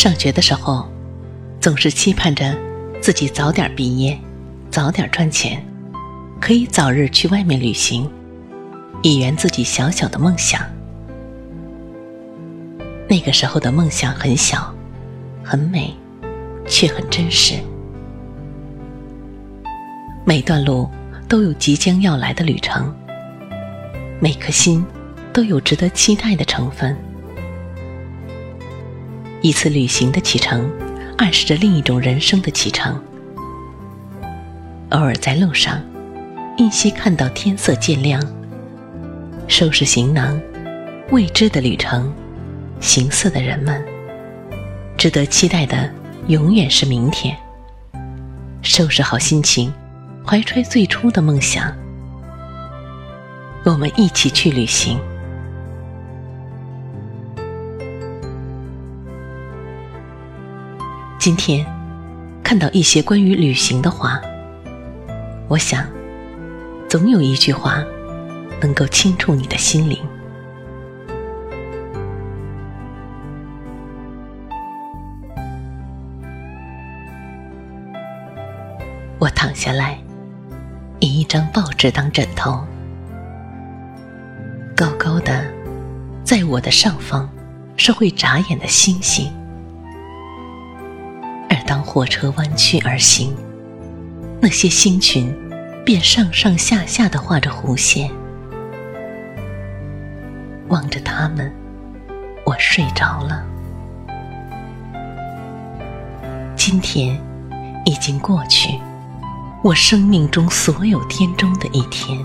上学的时候，总是期盼着自己早点毕业，早点赚钱，可以早日去外面旅行，以圆自己小小的梦想。那个时候的梦想很小，很美，却很真实。每段路都有即将要来的旅程，每颗心都有值得期待的成分。一次旅行的启程，暗示着另一种人生的启程。偶尔在路上，依稀看到天色渐亮，收拾行囊，未知的旅程，行色的人们，值得期待的永远是明天。收拾好心情，怀揣最初的梦想，我们一起去旅行。今天看到一些关于旅行的话，我想，总有一句话能够轻触你的心灵。我躺下来，以一张报纸当枕头，高高的，在我的上方是会眨眼的星星。火车弯曲而行，那些星群便上上下下的画着弧线。望着他们，我睡着了。今天已经过去，我生命中所有天中的一天。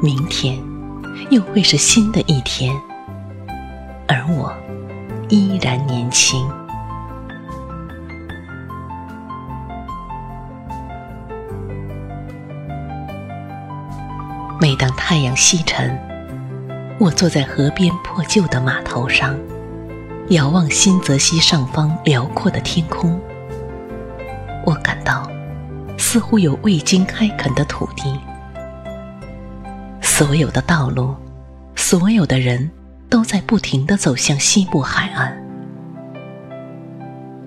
明天又会是新的一天，而我依然年轻。太阳西沉，我坐在河边破旧的码头上，遥望新泽西上方辽阔的天空。我感到，似乎有未经开垦的土地，所有的道路，所有的人都在不停地走向西部海岸。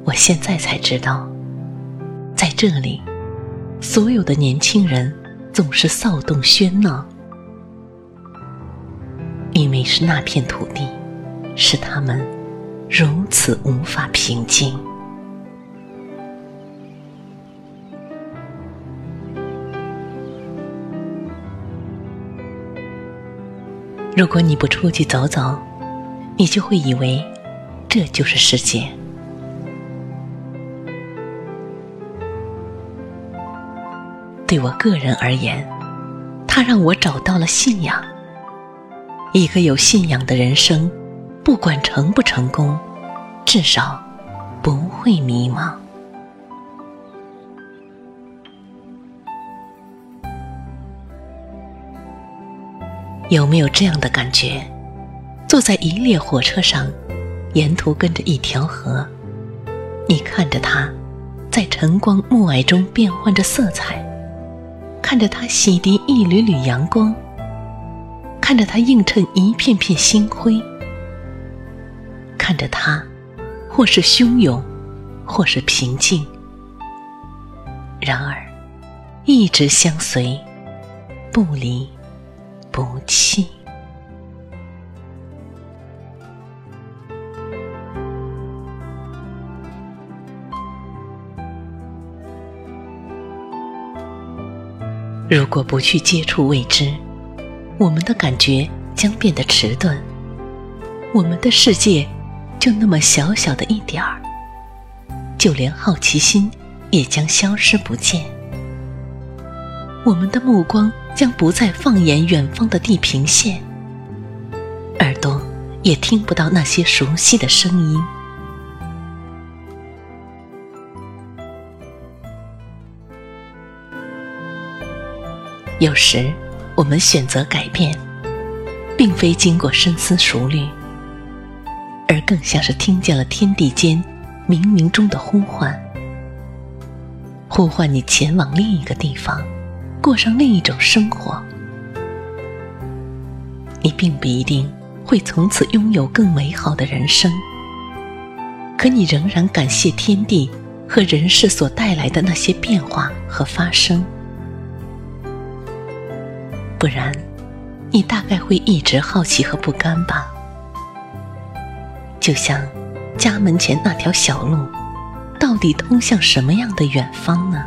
我现在才知道，在这里，所有的年轻人。总是骚动喧闹，因为是那片土地，使他们如此无法平静。如果你不出去走走，你就会以为这就是世界。对我个人而言，它让我找到了信仰。一个有信仰的人生，不管成不成功，至少不会迷茫。有没有这样的感觉？坐在一列火车上，沿途跟着一条河，你看着它，在晨光暮霭中变换着色彩。看着它洗涤一缕缕阳光，看着它映衬一片片星辉，看着它，或是汹涌，或是平静，然而一直相随，不离不弃。如果不去接触未知，我们的感觉将变得迟钝，我们的世界就那么小小的一点儿，就连好奇心也将消失不见。我们的目光将不再放眼远方的地平线，耳朵也听不到那些熟悉的声音。有时，我们选择改变，并非经过深思熟虑，而更像是听见了天地间冥冥中的呼唤，呼唤你前往另一个地方，过上另一种生活。你并不一定会从此拥有更美好的人生，可你仍然感谢天地和人世所带来的那些变化和发生。不然，你大概会一直好奇和不甘吧？就像家门前那条小路，到底通向什么样的远方呢？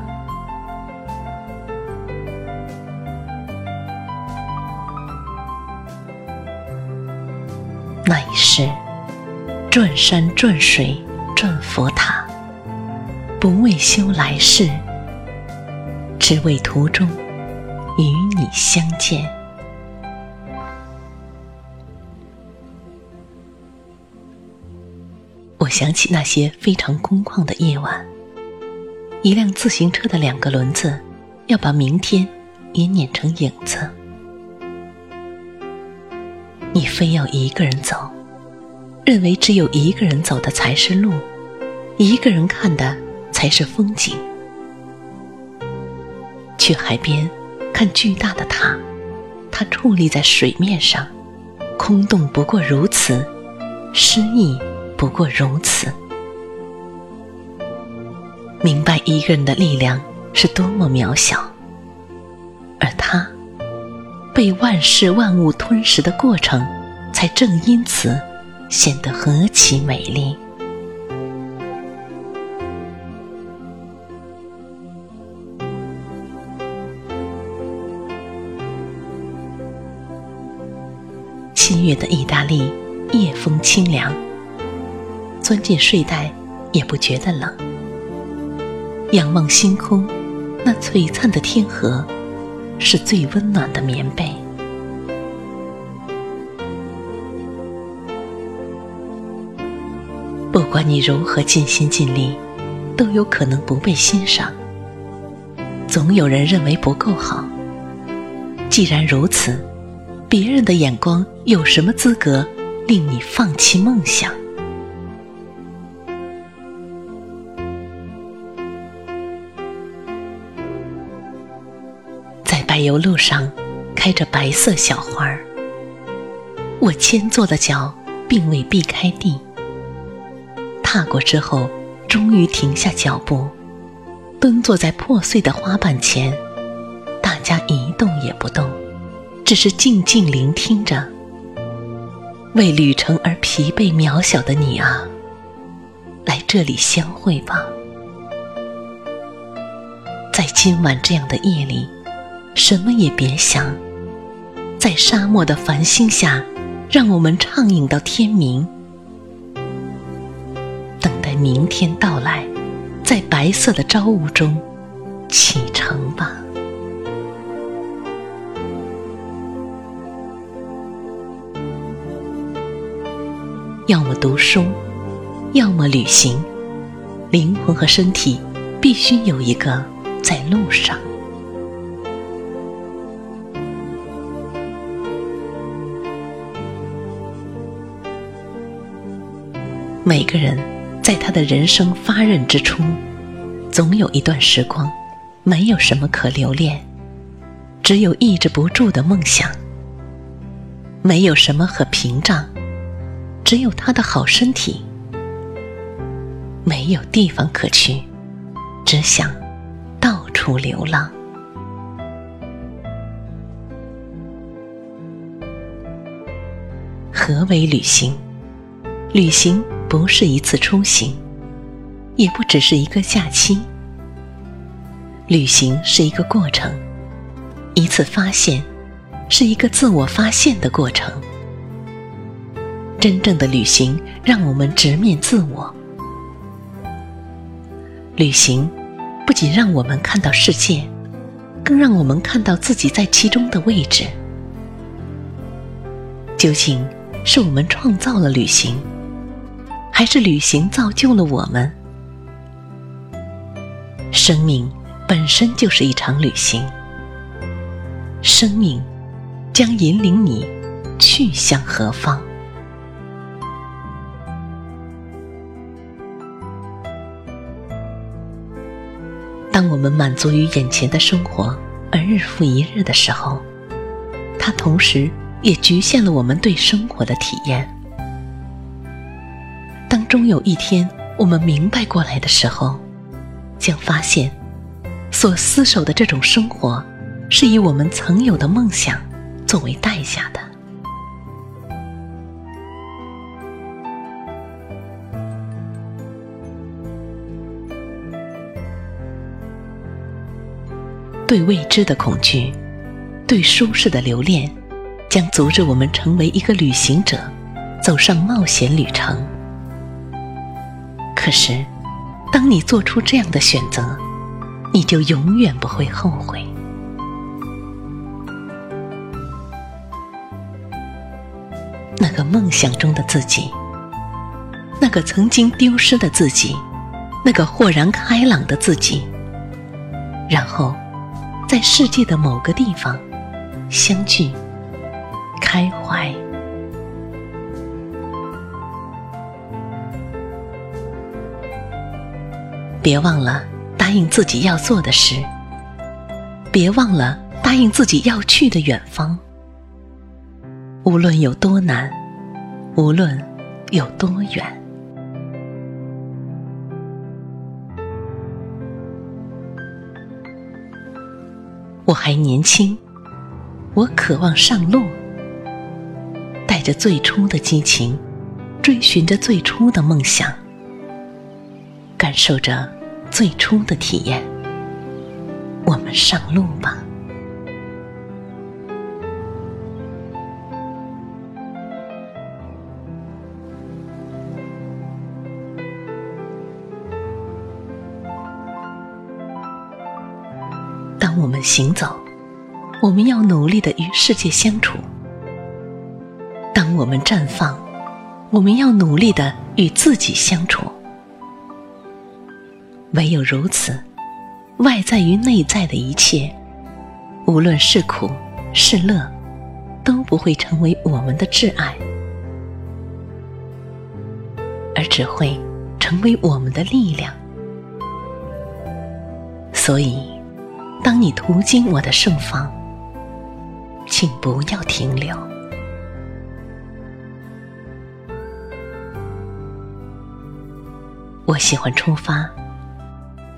那一世，转山转水转佛塔，不为修来世，只为途中。与你相见，我想起那些非常空旷的夜晚，一辆自行车的两个轮子要把明天也碾成影子，你非要一个人走，认为只有一个人走的才是路，一个人看的才是风景，去海边。看巨大的塔，它矗立在水面上，空洞不过如此，诗意不过如此。明白一个人的力量是多么渺小，而他被万事万物吞噬的过程，才正因此显得何其美丽。月的意大利，夜风清凉，钻进睡袋也不觉得冷。仰望星空，那璀璨的天河，是最温暖的棉被。不管你如何尽心尽力，都有可能不被欣赏。总有人认为不够好。既然如此。别人的眼光有什么资格令你放弃梦想？在柏油路上开着白色小花儿，我牵坐的脚并未避开地。踏过之后，终于停下脚步，蹲坐在破碎的花瓣前，大家一动也不动。只是静静聆听着，为旅程而疲惫渺小的你啊，来这里相会吧。在今晚这样的夜里，什么也别想，在沙漠的繁星下，让我们畅饮到天明，等待明天到来，在白色的朝雾中启要么读书，要么旅行，灵魂和身体必须有一个在路上。每个人在他的人生发轫之初，总有一段时光，没有什么可留恋，只有抑制不住的梦想，没有什么可屏障。只有他的好身体，没有地方可去，只想到处流浪。何为旅行？旅行不是一次出行，也不只是一个假期。旅行是一个过程，一次发现，是一个自我发现的过程。真正的旅行让我们直面自我。旅行不仅让我们看到世界，更让我们看到自己在其中的位置。究竟是我们创造了旅行，还是旅行造就了我们？生命本身就是一场旅行，生命将引领你去向何方。当我们满足于眼前的生活而日复一日的时候，它同时也局限了我们对生活的体验。当终有一天我们明白过来的时候，将发现，所厮守的这种生活，是以我们曾有的梦想作为代价的。对未知的恐惧，对舒适的留恋，将阻止我们成为一个旅行者，走上冒险旅程。可是，当你做出这样的选择，你就永远不会后悔。那个梦想中的自己，那个曾经丢失的自己，那个豁然开朗的自己，然后。在世界的某个地方相聚、开怀，别忘了答应自己要做的事，别忘了答应自己要去的远方。无论有多难，无论有多远。我还年轻，我渴望上路，带着最初的激情，追寻着最初的梦想，感受着最初的体验。我们上路吧。当我们行走，我们要努力的与世界相处；当我们绽放，我们要努力的与自己相处。唯有如此，外在与内在的一切，无论是苦是乐，都不会成为我们的挚爱，而只会成为我们的力量。所以。当你途经我的盛放，请不要停留。我喜欢出发，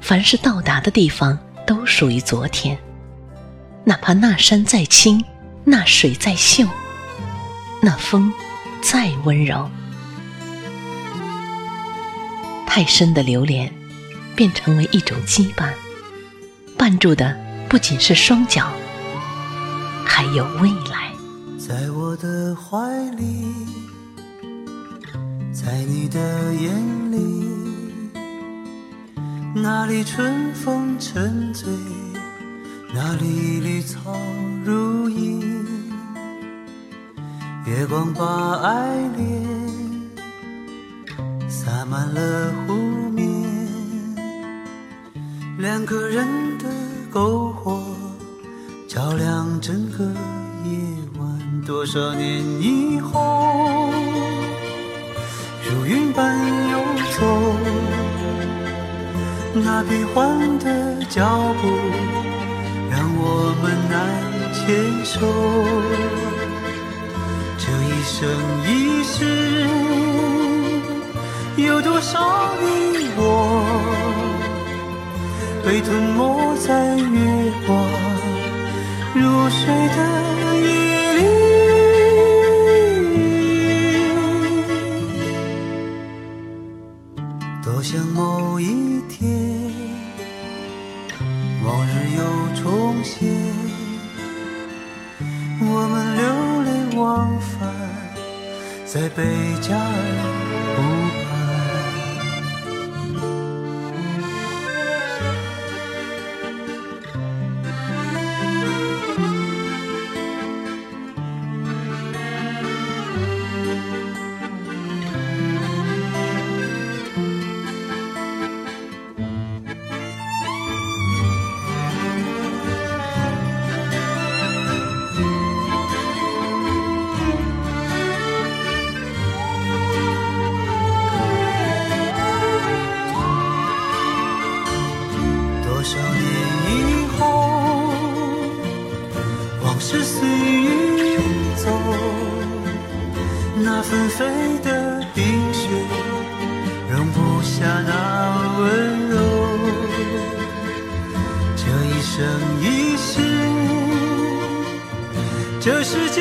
凡是到达的地方都属于昨天，哪怕那山再青，那水再秀，那风再温柔，太深的留恋，便成为一种羁绊。绊住的不仅是双脚，还有未来。在我的怀里，在你的眼里，那里春风沉醉，那里绿草如茵，月光把爱恋洒满了湖面，两个人的。篝火照亮整个夜晚，多少年以后，如云般游走，那变幻的脚步让我们难牵手。这一生一世，有多少你我？被吞没在少年以后，往事随云走，那纷飞的冰雪容不下那温柔。这一生一世，这世界